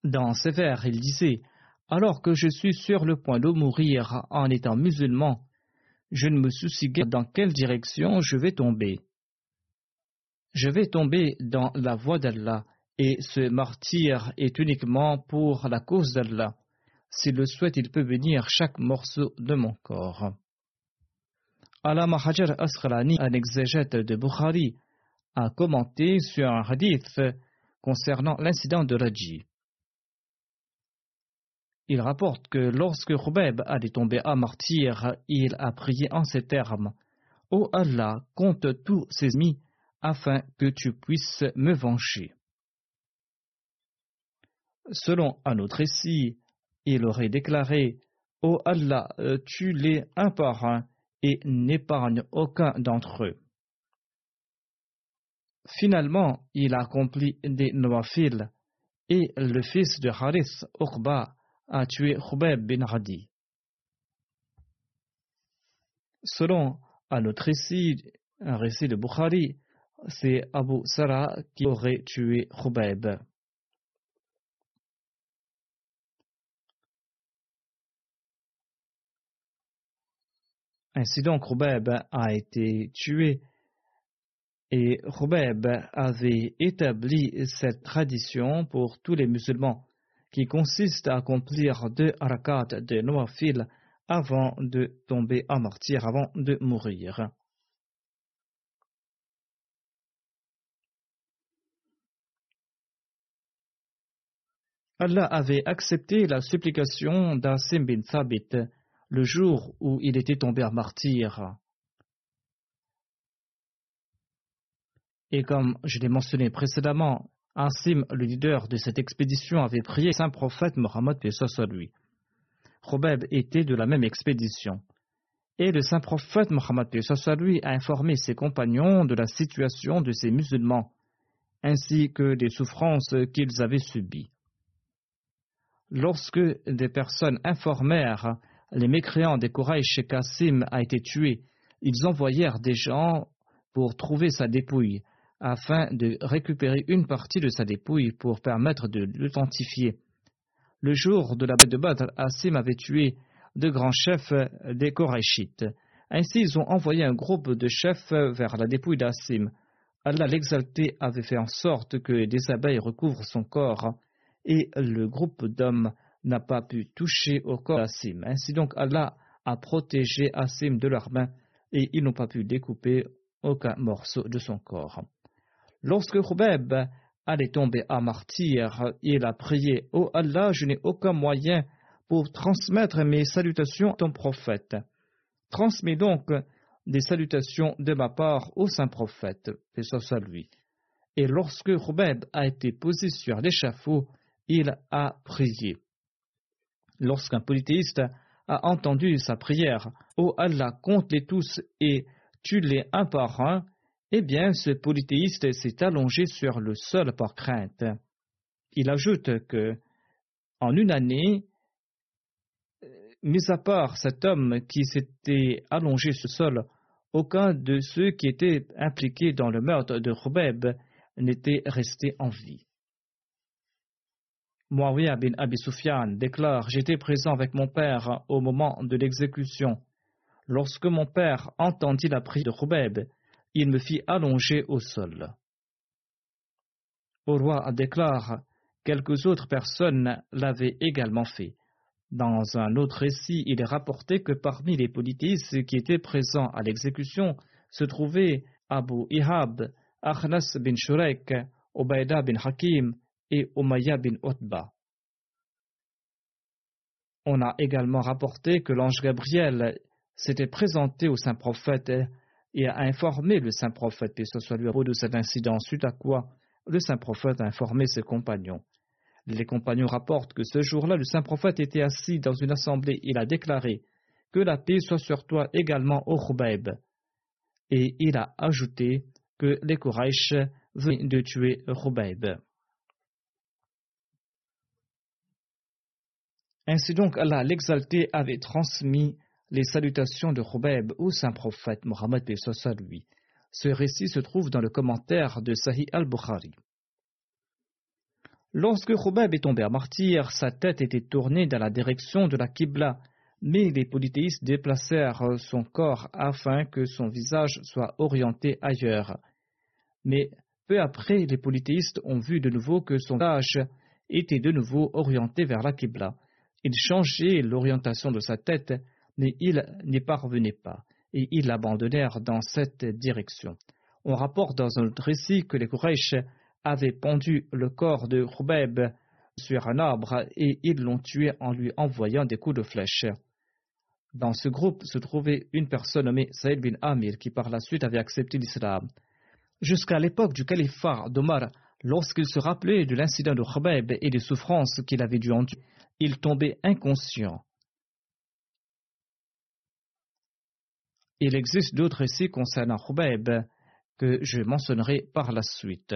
Dans ces vers, il disait Alors que je suis sur le point de mourir en étant musulman, je ne me soucie guère dans quelle direction je vais tomber. Je vais tomber dans la voie d'Allah, et ce martyr est uniquement pour la cause d'Allah. S'il le souhaite, il peut bénir chaque morceau de mon corps. Allah Mahajar Asqalani, un exégète de Bukhari, a commenté sur un hadith concernant l'incident de Raji. Il rapporte que lorsque Khubeb allait tomber à martyr, il a prié en ces termes Ô Allah, compte tous ses ennemis afin que tu puisses me venger. Selon un autre récit, il aurait déclaré Ô Allah, tue-les un par un et n'épargne aucun d'entre eux. Finalement, il a accompli des nawafil et le fils de Harith, Uqba, a tué Khubeb bin Hadi. Selon un autre récit, un récit de Bukhari, c'est Abu Sara qui aurait tué Khubeb. Ainsi donc, Khubeb a été tué et Khubeb avait établi cette tradition pour tous les musulmans qui consiste à accomplir deux rakats de Noafil avant de tomber à martyr, avant de mourir. Allah avait accepté la supplication d'Asim bin Thabit le jour où il était tombé à martyr. Et comme je l'ai mentionné précédemment, Asim, le leader de cette expédition, avait prié Saint prophète Mohammed soit lui. Khobeb était de la même expédition. Et le saint prophète Mohammed lui a informé ses compagnons de la situation de ces musulmans, ainsi que des souffrances qu'ils avaient subies. Lorsque des personnes informèrent les mécréants des Quraysh Kassim a été tué, ils envoyèrent des gens pour trouver sa dépouille afin de récupérer une partie de sa dépouille pour permettre de l'authentifier. Le jour de la bataille de Badr, Assim avait tué deux grands chefs des Korachites. Ainsi, ils ont envoyé un groupe de chefs vers la dépouille d'Assim. Allah l'exalté avait fait en sorte que des abeilles recouvrent son corps, et le groupe d'hommes n'a pas pu toucher au corps d'Assim. Ainsi donc, Allah a protégé Assim de leurs mains, et ils n'ont pas pu découper aucun morceau de son corps. Lorsque Khubeb allait tomber à martyr, il a prié Ô Allah, je n'ai aucun moyen pour transmettre mes salutations à ton prophète. Transmets donc des salutations de ma part au saint prophète, paix soit lui. Et lorsque Khubeb a été posé sur l'échafaud, il a prié. Lorsqu'un polythéiste a entendu sa prière, Ô Allah, compte-les tous et tue-les un par un, eh bien, ce polythéiste s'est allongé sur le sol par crainte. Il ajoute que, en une année, mis à part cet homme qui s'était allongé sur le sol, aucun de ceux qui étaient impliqués dans le meurtre de Khubeb n'était resté en vie. Muawiyah bin Abi déclare J'étais présent avec mon père au moment de l'exécution. Lorsque mon père entendit la prière de Khubeb, il me fit allonger au sol. Au roi déclare quelques autres personnes l'avaient également fait. Dans un autre récit, il est rapporté que parmi les polythéistes qui étaient présents à l'exécution se trouvaient Abu Ihab, Akhnas bin Shurek, Obaida bin Hakim et Umayya bin Utba. On a également rapporté que l'ange Gabriel s'était présenté au saint prophète et a informé le saint prophète, ce soit lui de cet incident, suite à quoi? Le saint prophète a informé ses compagnons. Les compagnons rapportent que ce jour-là, le saint prophète était assis dans une assemblée. Il a déclaré Que la paix soit sur toi également, au Khubayb. Et il a ajouté que les Quraysh venaient de tuer Khubayb. Ainsi donc, Allah l'exalté avait transmis les salutations de Khubayb au saint prophète Mohammed lui. Ce récit se trouve dans le commentaire de Sahih al-Bukhari. Lorsque Khubayb est tombé à martyr, sa tête était tournée dans la direction de la Qibla, mais les polythéistes déplacèrent son corps afin que son visage soit orienté ailleurs. Mais peu après, les polythéistes ont vu de nouveau que son visage était de nouveau orienté vers la Qibla. Il changeait l'orientation de sa tête, mais il n'y parvenait pas, et ils l'abandonnèrent dans cette direction. On rapporte dans un autre récit que les Quraysh avaient pendu le corps de Khubeb sur un arbre et ils l'ont tué en lui envoyant des coups de flèche. Dans ce groupe se trouvait une personne nommée Saïd bin Amir qui par la suite avait accepté l'islam. Jusqu'à l'époque du califat d'Omar, lorsqu'il se rappelait de l'incident de Khubeb et des souffrances qu'il avait dû endurer, il tombait inconscient. Il existe d'autres récits concernant Khubayb que je mentionnerai par la suite.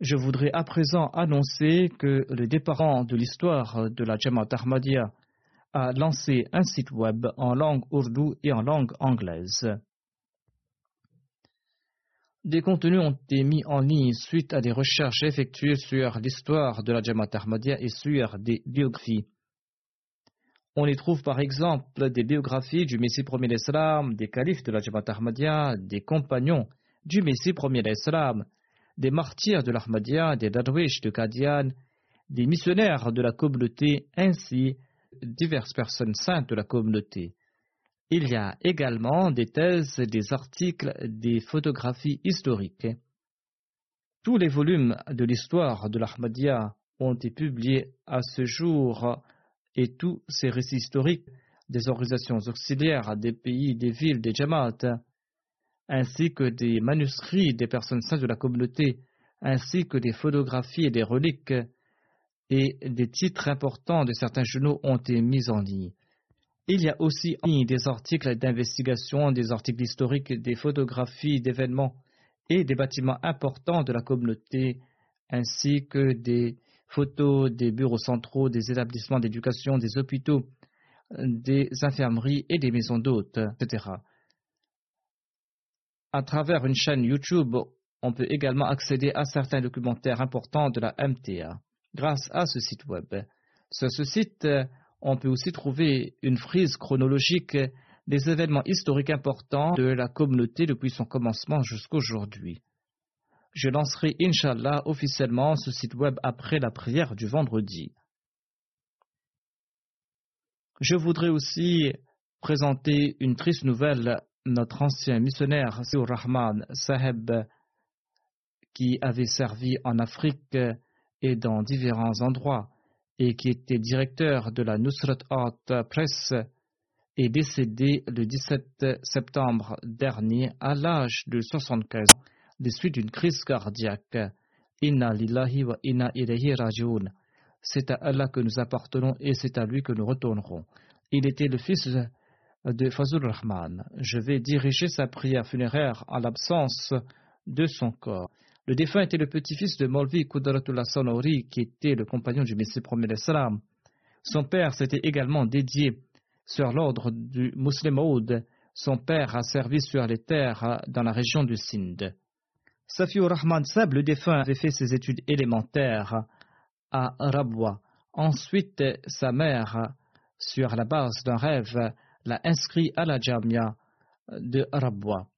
Je voudrais à présent annoncer que le département de l'histoire de la Jamaat Ahmadiyya a lancé un site web en langue ourdou et en langue anglaise. Des contenus ont été mis en ligne suite à des recherches effectuées sur l'histoire de la Jamaat Ahmadiyya et sur des biographies. On y trouve par exemple des biographies du Messie premier d'Islam, des califes de la Jamaat Ahmadiyya, des compagnons du Messie premier d'Islam, des martyrs de l'Ahmadiyya, des darwish de Qadian, des missionnaires de la communauté ainsi diverses personnes saintes de la communauté. Il y a également des thèses, des articles, des photographies historiques. Tous les volumes de l'histoire de l'Ahmadiyya ont été publiés à ce jour et tous ces récits historiques des organisations auxiliaires des pays, des villes, des Jamaat, ainsi que des manuscrits des personnes saintes de la communauté, ainsi que des photographies et des reliques et des titres importants de certains journaux ont été mis en ligne. Il y a aussi des articles d'investigation, des articles historiques, des photographies d'événements et des bâtiments importants de la communauté, ainsi que des photos des bureaux centraux, des établissements d'éducation, des hôpitaux, des infirmeries et des maisons d'hôtes, etc. À travers une chaîne YouTube, on peut également accéder à certains documentaires importants de la MTA grâce à ce site web. Sur ce site, on peut aussi trouver une frise chronologique des événements historiques importants de la communauté depuis son commencement jusqu'à aujourd'hui. Je lancerai, Inch'Allah, officiellement ce site web après la prière du vendredi. Je voudrais aussi présenter une triste nouvelle. Notre ancien missionnaire, Sir Rahman Saheb, qui avait servi en Afrique et dans différents endroits, et qui était directeur de la Nusrat Art Press, est décédé le 17 septembre dernier à l'âge de 75 ans des suites d'une crise cardiaque. Inna lillahi wa inna ilayhi rajoun. C'est à Allah que nous appartenons et c'est à lui que nous retournerons. Il était le fils de Fazul Rahman. Je vais diriger sa prière funéraire en l'absence de son corps. Le défunt était le petit-fils de Molvi Kudratullah Sonori, qui était le compagnon du Messie premier Salam. Son père s'était également dédié sur l'ordre du Muslim Maud. Son père a servi sur les terres dans la région du Sindh. Safiur Rahman Sab, le défunt, avait fait ses études élémentaires à Rabwa. Ensuite, sa mère, sur la base d'un rêve, l'a inscrit à la Jamia de Rabwa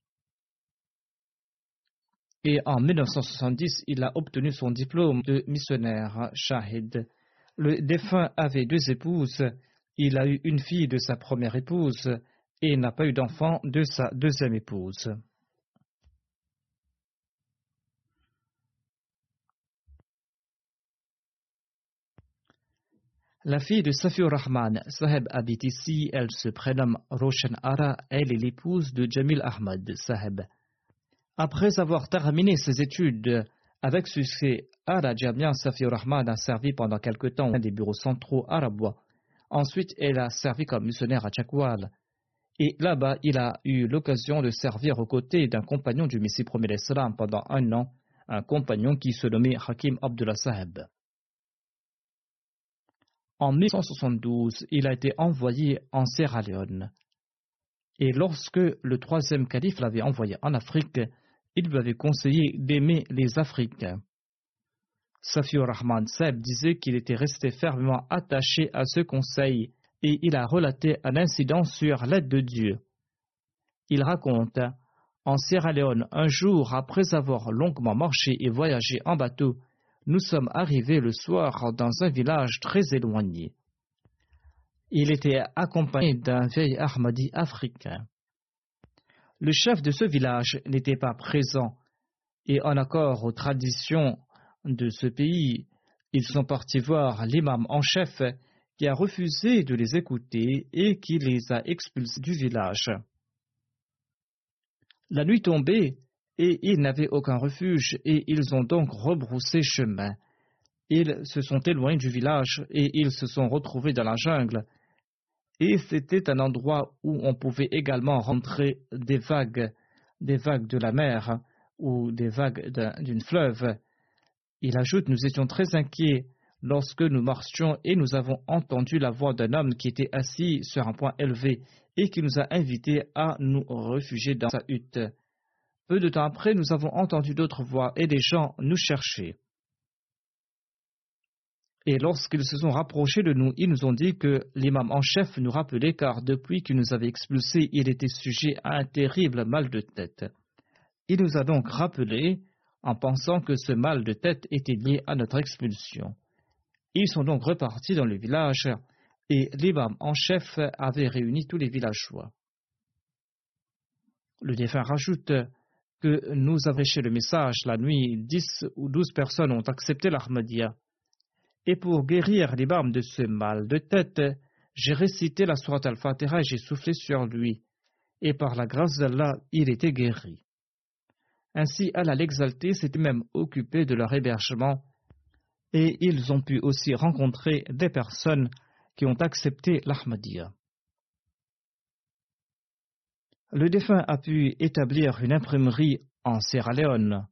et en 1970, il a obtenu son diplôme de missionnaire Shahid. Le défunt avait deux épouses. Il a eu une fille de sa première épouse et n'a pas eu d'enfant de sa deuxième épouse. La fille de Safiur Rahman, Saheb habite ici, elle se prénomme Roshan Ara, elle est l'épouse de Jamil Ahmad, Saheb. Après avoir terminé ses études avec succès la Jamia, Safiur Rahman a servi pendant quelque temps des bureaux centraux arabes. Ensuite, elle a servi comme missionnaire à Chakwal. Et là-bas, il a eu l'occasion de servir aux côtés d'un compagnon du Messie premier l'Islam pendant un an, un compagnon qui se nommait Hakim Abdullah Saheb. En 1172, il a été envoyé en Sierra Leone. Et lorsque le troisième calife l'avait envoyé en Afrique, il lui avait conseillé d'aimer les Africains. Safiur Rahman Seb disait qu'il était resté fermement attaché à ce conseil et il a relaté un incident sur l'aide de Dieu. Il raconte En Sierra Leone, un jour après avoir longuement marché et voyagé en bateau, nous sommes arrivés le soir dans un village très éloigné. Il était accompagné d'un vieil Ahmadi africain. Le chef de ce village n'était pas présent et en accord aux traditions de ce pays, ils sont partis voir l'imam en chef qui a refusé de les écouter et qui les a expulsés du village. La nuit tombée, et ils n'avaient aucun refuge, et ils ont donc rebroussé chemin. Ils se sont éloignés du village, et ils se sont retrouvés dans la jungle. Et c'était un endroit où on pouvait également rentrer des vagues, des vagues de la mer ou des vagues d'une fleuve. Il ajoute, nous étions très inquiets lorsque nous marchions et nous avons entendu la voix d'un homme qui était assis sur un point élevé et qui nous a invités à nous réfugier dans sa hutte. Peu de temps après, nous avons entendu d'autres voix et des gens nous cherchaient. Et lorsqu'ils se sont rapprochés de nous, ils nous ont dit que l'imam en chef nous rappelait car depuis qu'il nous avait expulsés, il était sujet à un terrible mal de tête. Il nous a donc rappelé en pensant que ce mal de tête était lié à notre expulsion. Ils sont donc repartis dans le village et l'imam en chef avait réuni tous les villageois. Le défunt rajoute que nous chez le message la nuit, dix ou douze personnes ont accepté l'Ahmadiyya. Et pour guérir l'imam de ce mal de tête, j'ai récité la sourate al-Fatiha et j'ai soufflé sur lui. Et par la grâce d'Allah, il était guéri. Ainsi, Allah l'exalté s'était même occupé de leur hébergement et ils ont pu aussi rencontrer des personnes qui ont accepté l'Ahmadiyya. Le défunt a pu établir une imprimerie en Sierra Leone.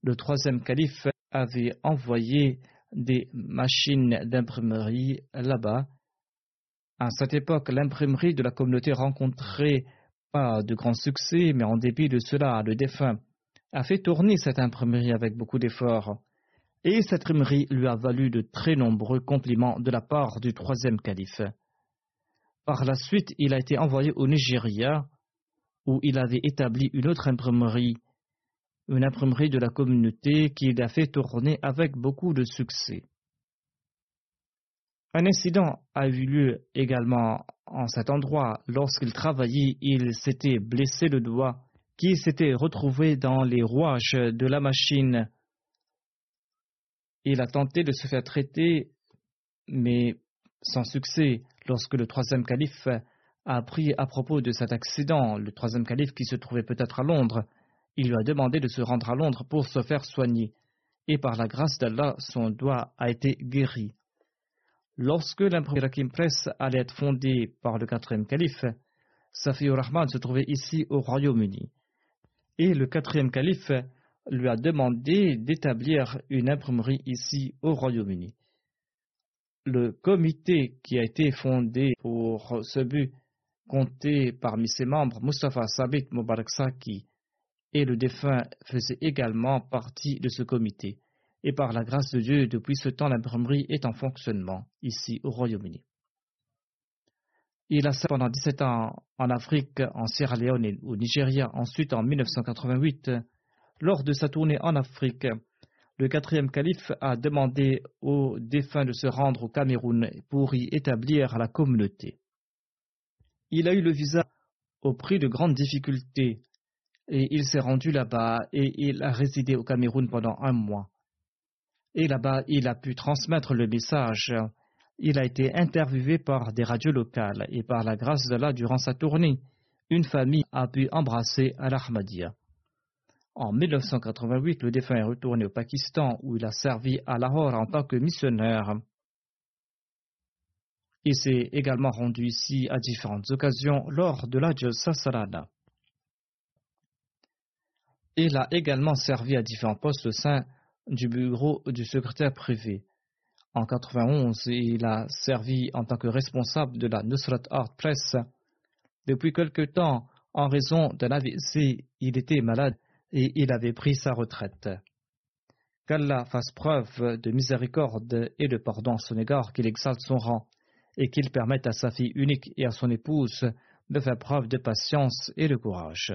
Le troisième calife avait envoyé des machines d'imprimerie là-bas. À cette époque, l'imprimerie de la communauté rencontrait pas de grand succès, mais en dépit de cela, le défunt a fait tourner cette imprimerie avec beaucoup d'efforts. Et cette imprimerie lui a valu de très nombreux compliments de la part du troisième calife. Par la suite, il a été envoyé au Nigeria où il avait établi une autre imprimerie, une imprimerie de la communauté qu'il a fait tourner avec beaucoup de succès. Un incident a eu lieu également en cet endroit. Lorsqu'il travaillait, il s'était blessé le doigt qui s'était retrouvé dans les rouages de la machine. Il a tenté de se faire traiter, mais sans succès. Lorsque le troisième calife a appris à propos de cet accident, le troisième calife qui se trouvait peut-être à Londres, il lui a demandé de se rendre à Londres pour se faire soigner, et par la grâce d'Allah, son doigt a été guéri. Lorsque l'imprimerie Rakim Press allait être fondée par le quatrième calife, Safiur Rahman se trouvait ici au Royaume-Uni. Et le quatrième calife lui a demandé d'établir une imprimerie ici au Royaume-Uni. Le comité qui a été fondé pour ce but comptait parmi ses membres Mustafa Sabit Mubarak Saki, et le défunt faisait également partie de ce comité. Et par la grâce de Dieu, depuis ce temps, l'imprimerie est en fonctionnement ici au Royaume-Uni. Il a pendant 17 ans en Afrique, en Sierra Leone et au Nigeria. Ensuite, en 1988, lors de sa tournée en Afrique, le quatrième calife a demandé aux défunts de se rendre au Cameroun pour y établir la communauté. Il a eu le visa au prix de grandes difficultés et il s'est rendu là-bas et il a résidé au Cameroun pendant un mois. Et là-bas, il a pu transmettre le message. Il a été interviewé par des radios locales et par la grâce d'Allah durant sa tournée, une famille a pu embrasser Al-Ahmadiyya. En 1988, le défunt est retourné au Pakistan où il a servi à Lahore en tant que missionnaire. Il s'est également rendu ici à différentes occasions lors de l'Ajj Sassarana. Il a également servi à différents postes au sein du bureau du secrétaire privé. En 1991, il a servi en tant que responsable de la Nusrat Art Press. Depuis quelque temps, en raison d'un AVC, il était malade et il avait pris sa retraite. Qu'Allah fasse preuve de miséricorde et de pardon à son égard, qu'il exalte son rang et qu'il permette à sa fille unique et à son épouse de faire preuve de patience et de courage.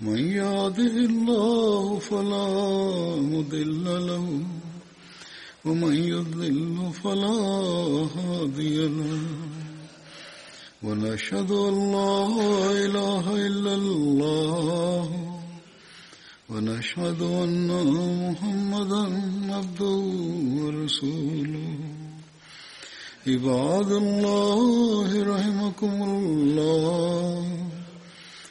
من يهده الله فلا مضل له ومن يضلل فلا هادي له. ونشهد أن لا إله إلا الله ونشهد أن محمدا عبده ورسوله. عباد الله رحمكم الله.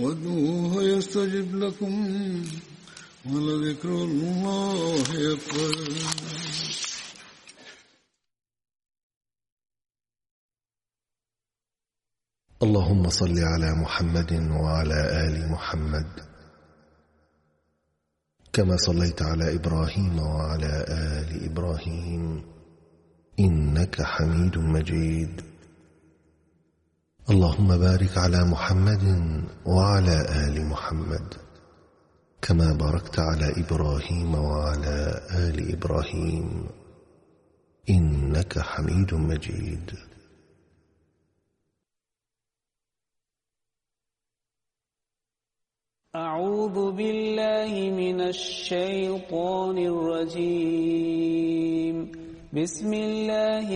وادعوه يستجب لكم ولذكر الله أكبر. اللهم صل على محمد وعلى آل محمد. كما صليت على إبراهيم وعلى آل إبراهيم. إنك حميد مجيد. اللهم بارك على محمد وعلى آل محمد كما باركت على إبراهيم وعلى آل إبراهيم إنك حميد مجيد. أعوذ بالله من الشيطان الرجيم. بسم الله